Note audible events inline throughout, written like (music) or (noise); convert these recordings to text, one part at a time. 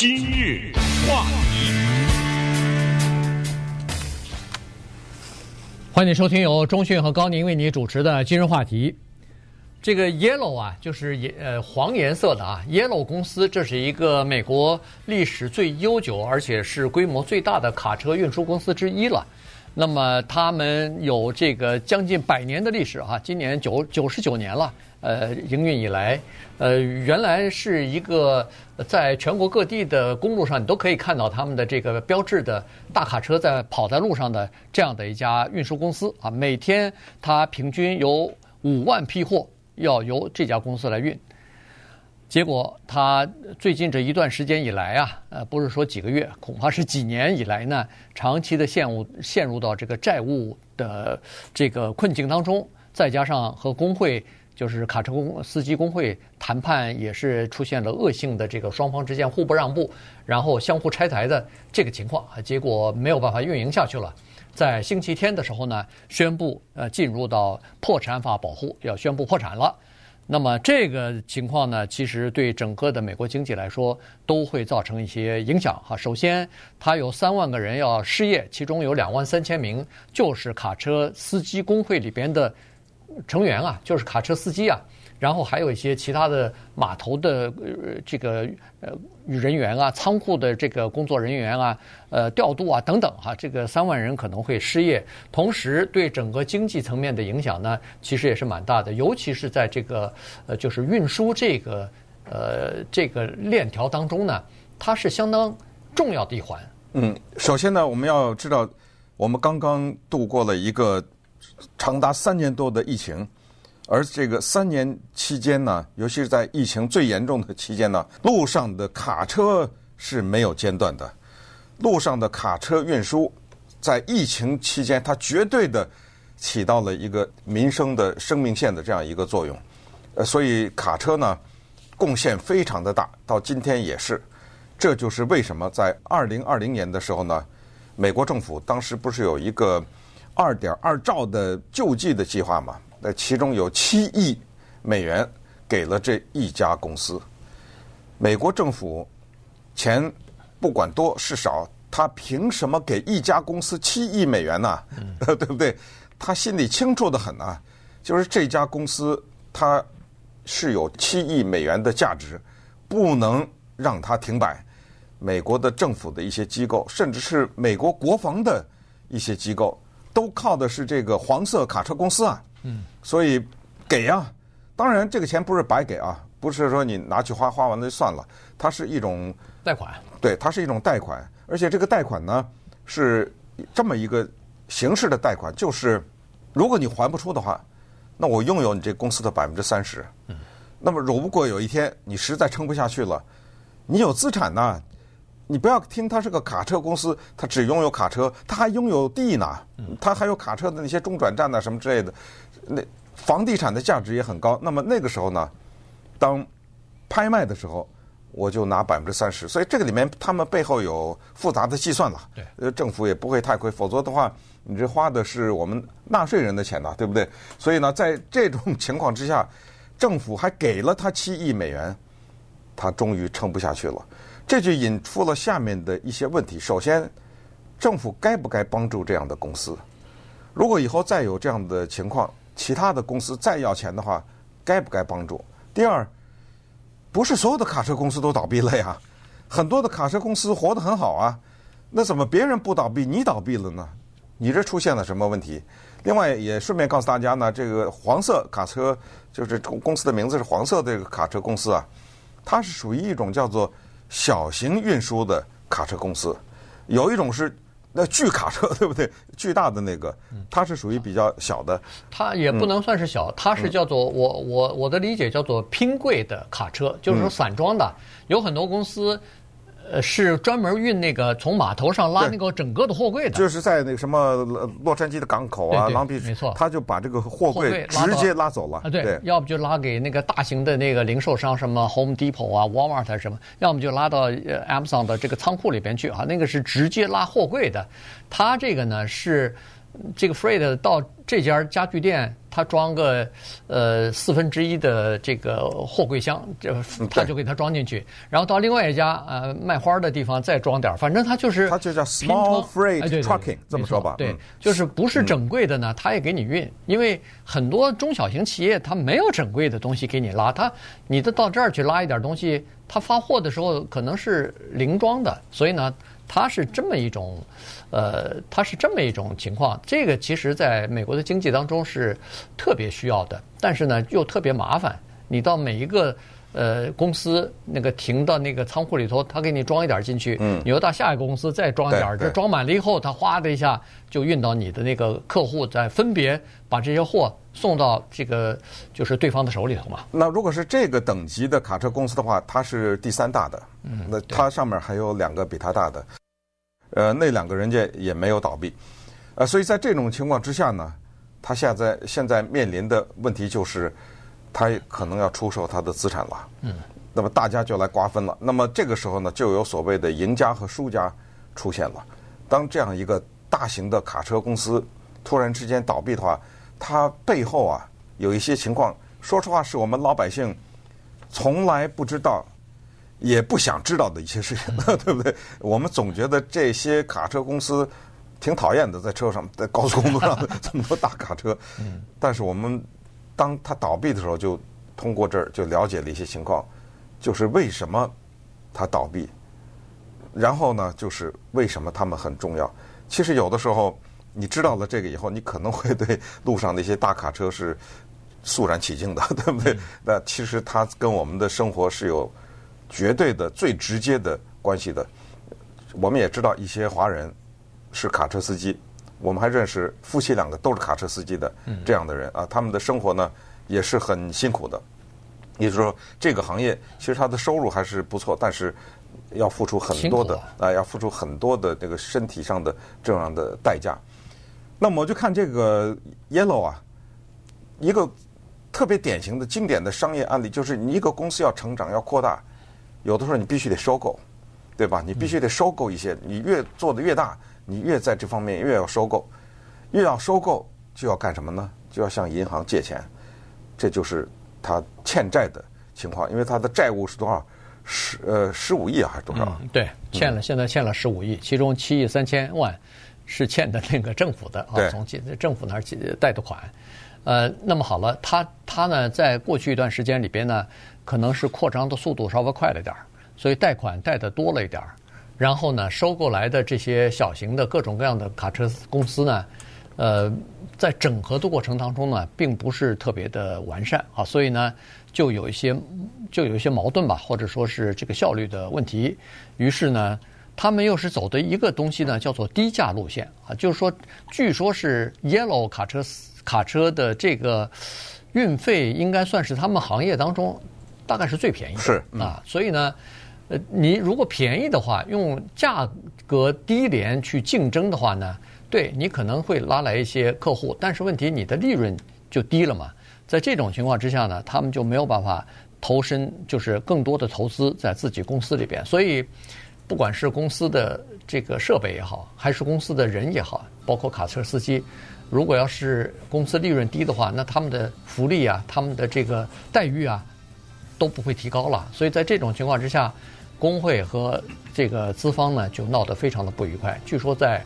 今日话题，欢迎收听由中讯和高宁为你主持的今日话题。这个 Yellow 啊，就是呃黄颜色的啊，Yellow 公司这是一个美国历史最悠久而且是规模最大的卡车运输公司之一了。那么他们有这个将近百年的历史、啊，今年九九十九年了。呃，营运以来，呃，原来是一个在全国各地的公路上你都可以看到他们的这个标志的大卡车在跑在路上的这样的一家运输公司啊。每天它平均有五万批货要由这家公司来运。结果他最近这一段时间以来啊，呃，不是说几个月，恐怕是几年以来呢，长期的陷入陷入到这个债务的这个困境当中，再加上和工会就是卡车公司机工会谈判也是出现了恶性的这个双方之间互不让步，然后相互拆台的这个情况啊，结果没有办法运营下去了，在星期天的时候呢，宣布呃进入到破产法保护，要宣布破产了。那么这个情况呢，其实对整个的美国经济来说都会造成一些影响哈。首先，它有三万个人要失业，其中有两万三千名就是卡车司机工会里边的成员啊，就是卡车司机啊。然后还有一些其他的码头的呃这个呃人员啊，仓库的这个工作人员啊，呃调度啊等等哈，这个三万人可能会失业，同时对整个经济层面的影响呢，其实也是蛮大的，尤其是在这个呃就是运输这个呃这个链条当中呢，它是相当重要的一环。嗯，首先呢，我们要知道，我们刚刚度过了一个长达三年多的疫情。而这个三年期间呢，尤其是在疫情最严重的期间呢，路上的卡车是没有间断的。路上的卡车运输在疫情期间，它绝对的起到了一个民生的生命线的这样一个作用。呃，所以卡车呢，贡献非常的大，到今天也是。这就是为什么在二零二零年的时候呢，美国政府当时不是有一个二点二兆的救济的计划嘛？那其中有七亿美元给了这一家公司。美国政府钱不管多是少，他凭什么给一家公司七亿美元呢？嗯、(laughs) 对不对？他心里清楚得很啊，就是这家公司它是有七亿美元的价值，不能让它停摆。美国的政府的一些机构，甚至是美国国防的一些机构，都靠的是这个黄色卡车公司啊。嗯，所以给啊，当然这个钱不是白给啊，不是说你拿去花，花完了就算了，它是一种贷款，对，它是一种贷款，而且这个贷款呢是这么一个形式的贷款，就是如果你还不出的话，那我拥有你这公司的百分之三十。嗯，那么如果有一天你实在撑不下去了，你有资产呢，你不要听它是个卡车公司，它只拥有卡车，它还拥有地呢，它还有卡车的那些中转站呐什么之类的。那房地产的价值也很高，那么那个时候呢，当拍卖的时候，我就拿百分之三十。所以这个里面他们背后有复杂的计算了。对，呃，政府也不会太亏，否则的话，你这花的是我们纳税人的钱呐，对不对？所以呢，在这种情况之下，政府还给了他七亿美元，他终于撑不下去了。这就引出了下面的一些问题。首先，政府该不该帮助这样的公司？如果以后再有这样的情况，其他的公司再要钱的话，该不该帮助？第二，不是所有的卡车公司都倒闭了呀，很多的卡车公司活得很好啊，那怎么别人不倒闭，你倒闭了呢？你这出现了什么问题？另外也顺便告诉大家呢，这个黄色卡车就是公司的名字是黄色的这个卡车公司啊，它是属于一种叫做小型运输的卡车公司，有一种是。那巨卡车 (laughs) 对不对？巨大的那个，它是属于比较小的。它也不能算是小，它是叫做我我我的理解叫做拼柜的卡车，就是说散装的，有很多公司。呃，是专门运那个从码头上拉那个整个的货柜的，就是在那个什么洛杉矶的港口啊，狼狈，没错，他就把这个货柜直接拉走了啊，对，要不就拉给那个大型的那个零售商，什么 Home Depot 啊、Walmart 什么，要么就拉到 Amazon 的这个仓库里边去啊，那个是直接拉货柜的。他这个呢是这个 Fred 到这家家具店，他装个呃四分之一的这个货柜箱，这他就给他装进去。然后到另外一家呃卖花的地方再装点儿，反正他就是他就叫 small freight trucking，这么说吧。对嗯，就是不是整柜的呢，他也给你运，因为很多中小型企业他没有整柜的东西给你拉，他你的到这儿去拉一点东西，他发货的时候可能是零装的，所以呢，它是这么一种。呃，它是这么一种情况，这个其实在美国的经济当中是特别需要的，但是呢又特别麻烦。你到每一个呃公司那个停到那个仓库里头，他给你装一点进去，嗯，你又到下一个公司再装一点，这装满了以后，他哗的一下就运到你的那个客户，再分别把这些货送到这个就是对方的手里头嘛。那如果是这个等级的卡车公司的话，它是第三大的，嗯，那它上面还有两个比它大的。呃，那两个人家也没有倒闭，呃，所以在这种情况之下呢，他现在现在面临的问题就是，他可能要出售他的资产了。嗯。那么大家就来瓜分了。那么这个时候呢，就有所谓的赢家和输家出现了。当这样一个大型的卡车公司突然之间倒闭的话，它背后啊有一些情况，说实话是我们老百姓从来不知道。也不想知道的一些事情，(laughs) 对不对？我们总觉得这些卡车公司挺讨厌的，在车上，在高速公路上 (laughs) 这么多大卡车。但是我们当它倒闭的时候，就通过这儿就了解了一些情况，就是为什么它倒闭，然后呢，就是为什么他们很重要。其实有的时候你知道了这个以后，你可能会对路上那些大卡车是肃然起敬的，(laughs) 对不对？那其实它跟我们的生活是有。绝对的最直接的关系的，我们也知道一些华人是卡车司机，我们还认识夫妻两个都是卡车司机的这样的人啊，他们的生活呢也是很辛苦的。也就是说，这个行业其实他的收入还是不错，但是要付出很多的啊，要付出很多的这个身体上的这样的代价。那么我就看这个 Yellow 啊，一个特别典型的经典的商业案例，就是你一个公司要成长要扩大。有的时候你必须得收购，对吧？你必须得收购一些，你越做的越大，你越在这方面越要收购，越要收购就要干什么呢？就要向银行借钱，这就是他欠债的情况。因为他的债务是多少？十呃十五亿啊，还是多少？嗯，对，欠了，现在欠了十五亿，其中七亿三千万是欠的那个政府的啊，从政府那儿借贷的款。呃，那么好了，他他呢，在过去一段时间里边呢。可能是扩张的速度稍微快了点儿，所以贷款贷的多了一点儿，然后呢，收购来的这些小型的各种各样的卡车公司呢，呃，在整合的过程当中呢，并不是特别的完善啊，所以呢，就有一些就有一些矛盾吧，或者说是这个效率的问题。于是呢，他们又是走的一个东西呢，叫做低价路线啊，就是说，据说是 Yellow 卡车司卡车的这个运费应该算是他们行业当中。大概是最便宜的，是啊，所以呢，呃，你如果便宜的话，用价格低廉去竞争的话呢，对你可能会拉来一些客户，但是问题你的利润就低了嘛。在这种情况之下呢，他们就没有办法投身，就是更多的投资在自己公司里边。所以，不管是公司的这个设备也好，还是公司的人也好，包括卡车司机，如果要是公司利润低的话，那他们的福利啊，他们的这个待遇啊。都不会提高了，所以在这种情况之下，工会和这个资方呢就闹得非常的不愉快。据说在，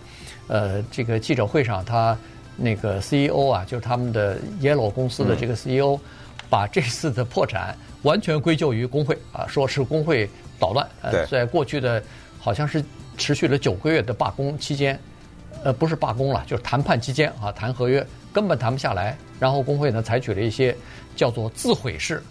呃，这个记者会上，他那个 CEO 啊，就是他们的 Yellow 公司的这个 CEO，把这次的破产完全归咎于工会啊，说是工会捣乱。呃，在过去的好像是持续了九个月的罢工期间，呃，不是罢工了，就是谈判期间啊，谈合约根本谈不下来，然后工会呢采取了一些叫做自毁式。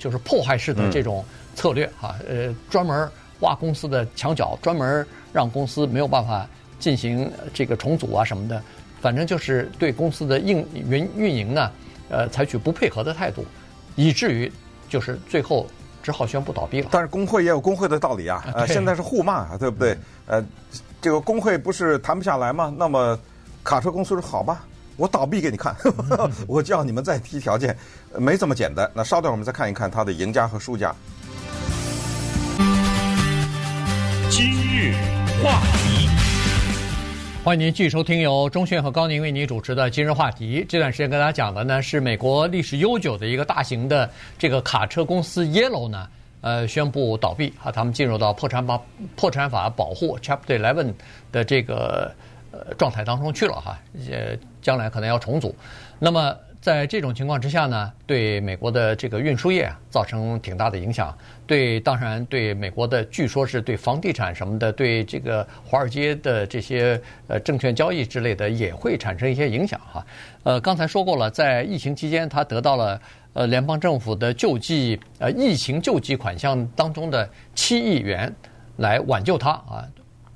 就是破坏式的这种策略啊，呃，专门挖公司的墙角，专门让公司没有办法进行这个重组啊什么的，反正就是对公司的运运运营呢，呃，采取不配合的态度，以至于就是最后只好宣布倒闭了。但是工会也有工会的道理啊，呃，现在是互骂啊，对不对？呃，这个工会不是谈不下来吗？那么卡车公司说好吧。我倒闭给你看，(laughs) 我叫你们再提条件，没这么简单。那稍等，我们再看一看他的赢家和输家。今日话题，欢迎您继续收听由钟迅和高宁为您主持的今日话题。这段时间跟大家讲的呢是美国历史悠久的一个大型的这个卡车公司 Yellow 呢，呃，宣布倒闭啊，他们进入到破产法破产法保护 Chapter Eleven 的这个呃状态当中去了哈，呃，将来可能要重组。那么。在这种情况之下呢，对美国的这个运输业造成挺大的影响。对，当然对美国的，据说是对房地产什么的，对这个华尔街的这些呃证券交易之类的也会产生一些影响哈。呃，刚才说过了，在疫情期间，他得到了呃联邦政府的救济呃疫情救济款项当中的七亿元来挽救他啊。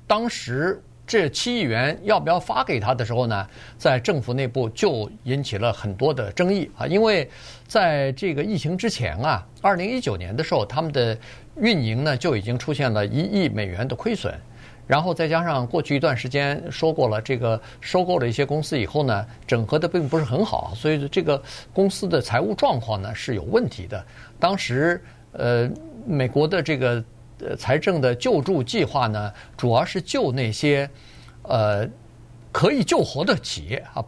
当时。这七亿元要不要发给他的时候呢，在政府内部就引起了很多的争议啊，因为在这个疫情之前啊，二零一九年的时候，他们的运营呢就已经出现了一亿美元的亏损，然后再加上过去一段时间说过了，这个收购了一些公司以后呢，整合的并不是很好，所以这个公司的财务状况呢是有问题的。当时呃，美国的这个。呃，财政的救助计划呢，主要是救那些呃可以救活的企业啊。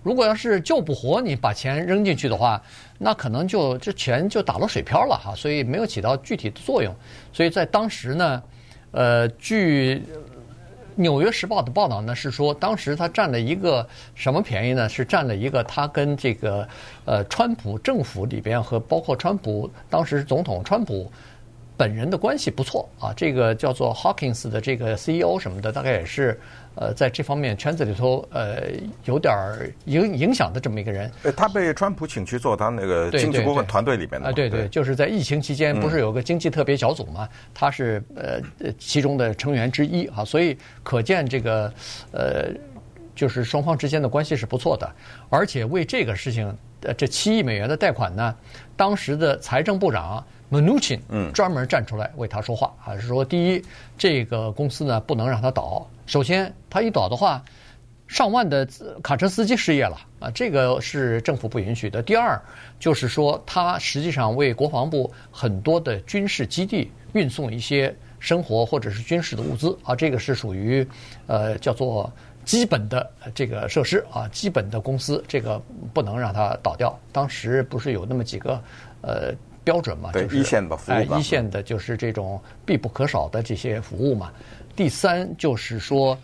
如果要是救不活，你把钱扔进去的话，那可能就这钱就打了水漂了哈，所以没有起到具体的作用。所以在当时呢，呃，据《纽约时报》的报道呢，是说当时他占了一个什么便宜呢？是占了一个他跟这个呃川普政府里边和包括川普当时总统川普。本人的关系不错啊，这个叫做 Hawkins 的这个 CEO 什么的，大概也是呃在这方面圈子里头呃有点影影响的这么一个人。他被川普请去做他那个经济顾问团队里面的。啊，对对，就是在疫情期间，不是有个经济特别小组嘛？他是呃其中的成员之一啊，所以可见这个呃就是双方之间的关系是不错的，而且为这个事情呃这七亿美元的贷款呢，当时的财政部长。Mnuchin 嗯，专门站出来为他说话，还是说第一，这个公司呢不能让他倒。首先，他一倒的话，上万的卡车司机失业了啊，这个是政府不允许的。第二，就是说他实际上为国防部很多的军事基地运送一些生活或者是军事的物资啊，这个是属于呃叫做基本的这个设施啊，基本的公司，这个不能让他倒掉。当时不是有那么几个呃。标准嘛，就是一线的服务，哎，一线的就是这种必不可少的这些服务嘛。第三就是说，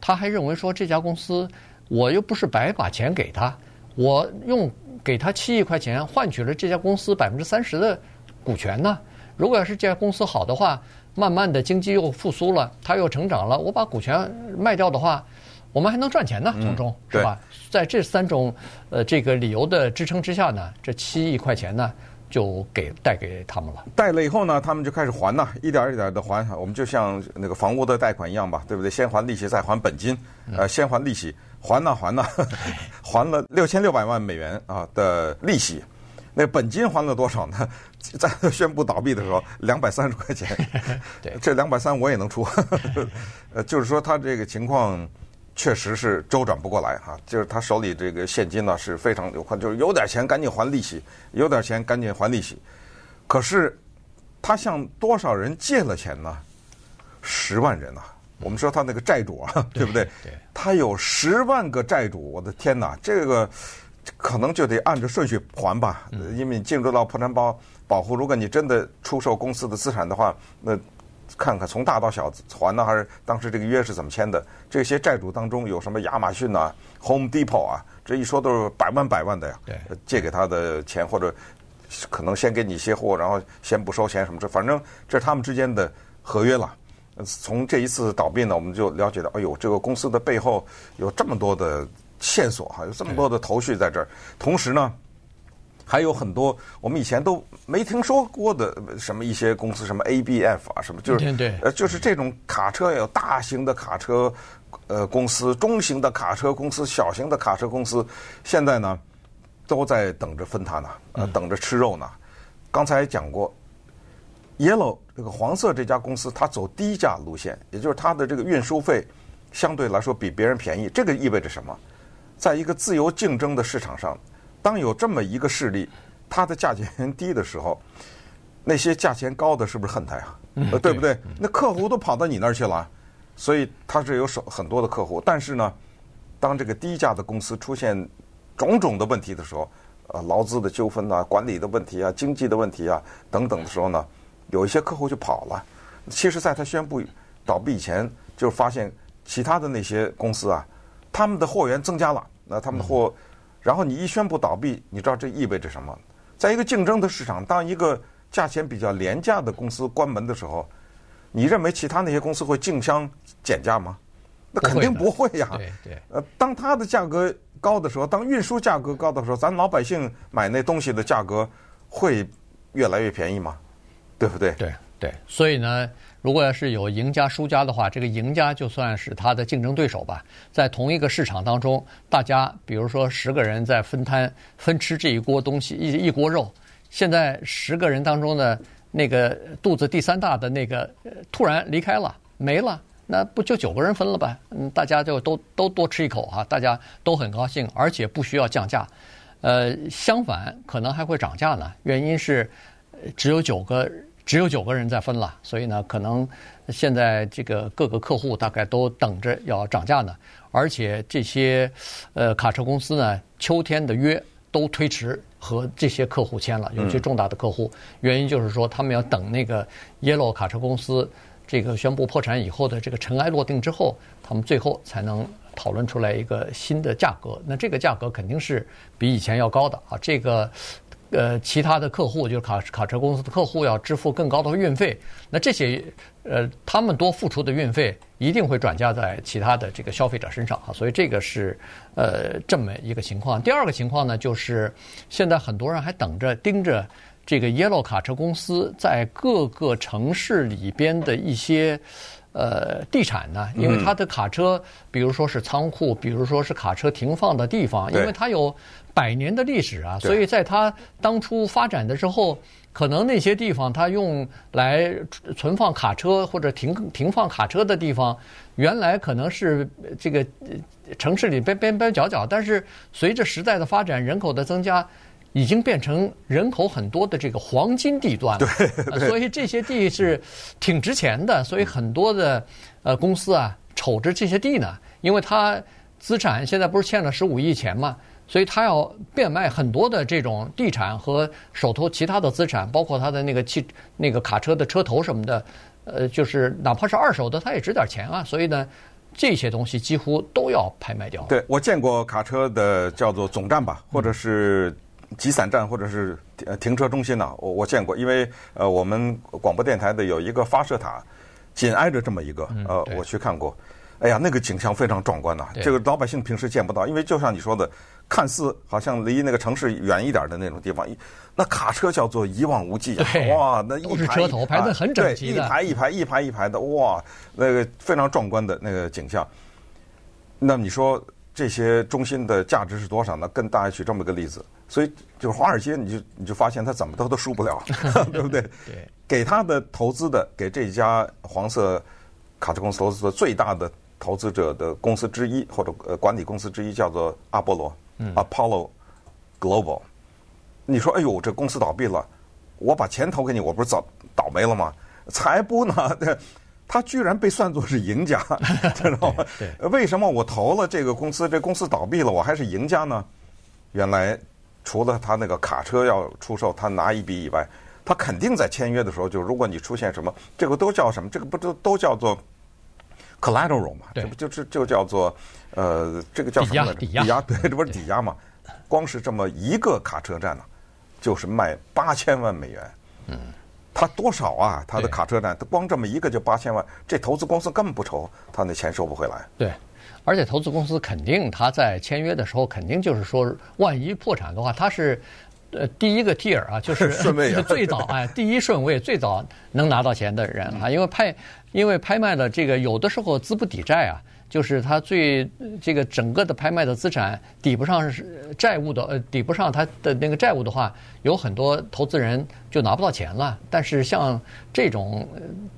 他还认为说这家公司，我又不是白把钱给他，我用给他七亿块钱换取了这家公司百分之三十的股权呢。如果要是这家公司好的话，慢慢的经济又复苏了，它又成长了，我把股权卖掉的话，我们还能赚钱呢，从中是吧？在这三种呃这个理由的支撑之下呢，这七亿块钱呢。就给贷给他们了，贷了以后呢，他们就开始还呐，一点一点的还。我们就像那个房屋的贷款一样吧，对不对？先还利息，再还本金，呃，先还利息，还呐还呐，(laughs) 还了六千六百万美元啊的利息。那本金还了多少呢？(laughs) 在宣布倒闭的时候，(laughs) 两百三十块钱。对，这两百三我也能出。呃，就是说他这个情况。确实是周转不过来哈，就是他手里这个现金呢是非常有宽，就是有点钱赶紧还利息，有点钱赶紧还利息。可是他向多少人借了钱呢？十万人啊！我们说他那个债主啊，对 (laughs) 不对？对。他有十万个债主，我的天哪！这个可能就得按着顺序还吧，因为你进入到破产保保护，如果你真的出售公司的资产的话，那。看看从大到小还呢，还是当时这个约是怎么签的？这些债主当中有什么亚马逊呐、Home Depot 啊？这一说都是百万百万的呀。对，借给他的钱或者可能先给你一些货，然后先不收钱什么这，反正这是他们之间的合约了。从这一次倒闭呢，我们就了解到，哎呦，这个公司的背后有这么多的线索哈，有这么多的头绪在这儿。同时呢。还有很多我们以前都没听说过的什么一些公司，什么 ABF 啊，什么就是呃，就是这种卡车有大型的卡车呃公司、中型的卡车公司、小型的卡车公司，现在呢都在等着分它呢，呃，等着吃肉呢。刚才讲过，Yellow 这个黄色这家公司，它走低价路线，也就是它的这个运输费相对来说比别人便宜。这个意味着什么？在一个自由竞争的市场上。当有这么一个势力，它的价钱低的时候，那些价钱高的是不是恨他呀？呃，对不对？那客户都跑到你那儿去了，所以它是有手很多的客户。但是呢，当这个低价的公司出现种种的问题的时候，呃，劳资的纠纷啊、管理的问题啊、经济的问题啊等等的时候呢，有一些客户就跑了。其实，在他宣布倒闭以前，就发现其他的那些公司啊，他们的货源增加了，那他们的货，然后你一宣布倒闭，你知道这意味着什么？在一个竞争的市场，当一个价钱比较廉价的公司关门的时候，你认为其他那些公司会竞相减价吗？那肯定不会呀。对对。呃，当它的价格高的时候，当运输价格高的时候，咱老百姓买那东西的价格会越来越便宜吗？对不对？对。对，所以呢，如果要是有赢家输家的话，这个赢家就算是他的竞争对手吧。在同一个市场当中，大家比如说十个人在分摊分吃这一锅东西，一一锅肉。现在十个人当中的那个肚子第三大的那个突然离开了，没了，那不就九个人分了吧？嗯，大家就都都多吃一口哈，大家都很高兴，而且不需要降价。呃，相反可能还会涨价呢，原因是只有九个。只有九个人在分了，所以呢，可能现在这个各个客户大概都等着要涨价呢。而且这些呃卡车公司呢，秋天的约都推迟和这些客户签了，有些重大的客户。原因就是说，他们要等那个 Yellow 卡车公司这个宣布破产以后的这个尘埃落定之后，他们最后才能讨论出来一个新的价格。那这个价格肯定是比以前要高的啊，这个。呃，其他的客户就是卡卡车公司的客户要支付更高的运费，那这些呃，他们多付出的运费一定会转嫁在其他的这个消费者身上啊，所以这个是呃这么一个情况。第二个情况呢，就是现在很多人还等着盯着这个 Yellow 卡车公司在各个城市里边的一些。呃，地产呢，因为它的卡车，比如说是仓库，比如说是卡车停放的地方，因为它有百年的历史啊，所以在它当初发展的时候，可能那些地方它用来存放卡车或者停停放卡车的地方，原来可能是这个城市里边边边角角，但是随着时代的发展，人口的增加。已经变成人口很多的这个黄金地段了，对，所以这些地是挺值钱的，所以很多的呃公司啊瞅着这些地呢，因为它资产现在不是欠了十五亿钱嘛，所以它要变卖很多的这种地产和手头其他的资产，包括它的那个汽那个卡车的车头什么的，呃，就是哪怕是二手的，它也值点钱啊，所以呢，这些东西几乎都要拍卖掉。对，我见过卡车的叫做总站吧，或者是。集散站或者是呃停车中心呢，我我见过，因为呃我们广播电台的有一个发射塔，紧挨着这么一个，呃我去看过，哎呀那个景象非常壮观呐，这个老百姓平时见不到，因为就像你说的，看似好像离那个城市远一点的那种地方，那卡车叫做一望无际啊，哇，那一排车头排的很整齐，一排一排一排一排的，哇，那个非常壮观的那个景象。那你说这些中心的价值是多少呢？跟大家举这么一个例子。所以就是华尔街，你就你就发现他怎么都都输不了，(laughs) 对不对？对。给他的投资的，给这家黄色卡车公司投资的最大的投资者的公司之一，或者呃管理公司之一，叫做阿波罗，嗯，Apollo Global。你说，哎呦，这公司倒闭了，我把钱投给你，我不是早倒霉了吗？才不呢，他居然被算作是赢家，(laughs) 知道吗？对。为什么我投了这个公司，这公司倒闭了，我还是赢家呢？原来。除了他那个卡车要出售，他拿一笔以外，他肯定在签约的时候，就如果你出现什么，这个都叫什么？这个不都都叫做 collateral 嘛？这不就是就叫做呃，这个叫什么来着？抵押，抵押，对，这不是抵押嘛？光是这么一个卡车站呢，就是卖八千万美元。嗯，他多少啊？他的卡车站，他光这么一个就八千万，这投资公司根本不愁他那钱收不回来。对。而且投资公司肯定他在签约的时候，肯定就是说，万一破产的话，他是呃第一个 tier 啊，(laughs) 就是顺位 (laughs) 最早哎，第一顺位最早能拿到钱的人啊，因为拍因为拍卖的这个有的时候资不抵债啊，就是他最这个整个的拍卖的资产抵不上债务的呃抵不上他的那个债务的话，有很多投资人就拿不到钱了。但是像这种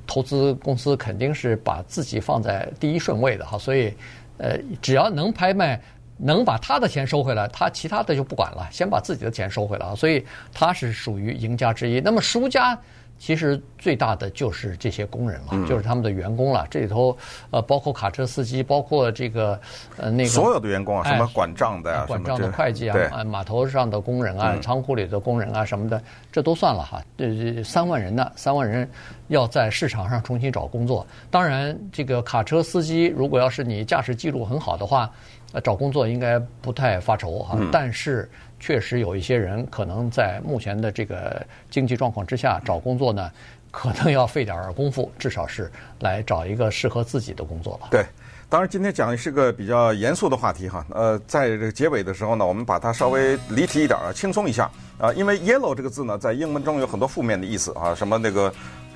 投资公司肯定是把自己放在第一顺位的哈，所以。呃，只要能拍卖，能把他的钱收回来，他其他的就不管了，先把自己的钱收回来啊。所以他是属于赢家之一。那么输家其实最大的就是这些工人了，就是他们的员工了。这里头呃，包括卡车司机，包括这个呃那个所有的员工啊，什么管账的呀，管账的会计啊，码头上的工人啊，仓库里的工人啊什么的，这都算了哈。这这三万人呢，三万人要在市场上重新找工作。当然，这个卡车司机如果要是你驾驶记录很好的话，呃，找工作应该不太发愁哈。但是。确实有一些人可能在目前的这个经济状况之下找工作呢，可能要费点功夫，至少是来找一个适合自己的工作吧。对，当然今天讲的是个比较严肃的话题哈。呃，在这个结尾的时候呢，我们把它稍微离题一点啊，轻松一下啊。因为 “yellow” 这个字呢，在英文中有很多负面的意思啊，什么那个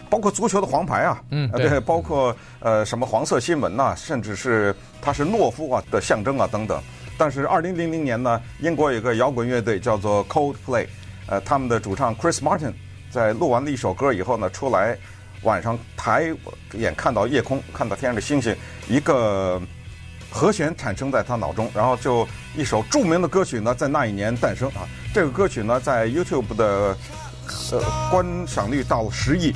包括足球的黄牌啊，嗯，对，包括呃什么黄色新闻呐，甚至是它是懦夫啊的象征啊等等。但是，二零零零年呢，英国有个摇滚乐队叫做 Coldplay，呃，他们的主唱 Chris Martin 在录完了一首歌以后呢，出来晚上抬眼看到夜空，看到天上的星星，一个和弦产生在他脑中，然后就一首著名的歌曲呢，在那一年诞生啊。这个歌曲呢，在 YouTube 的呃观赏率到了十亿。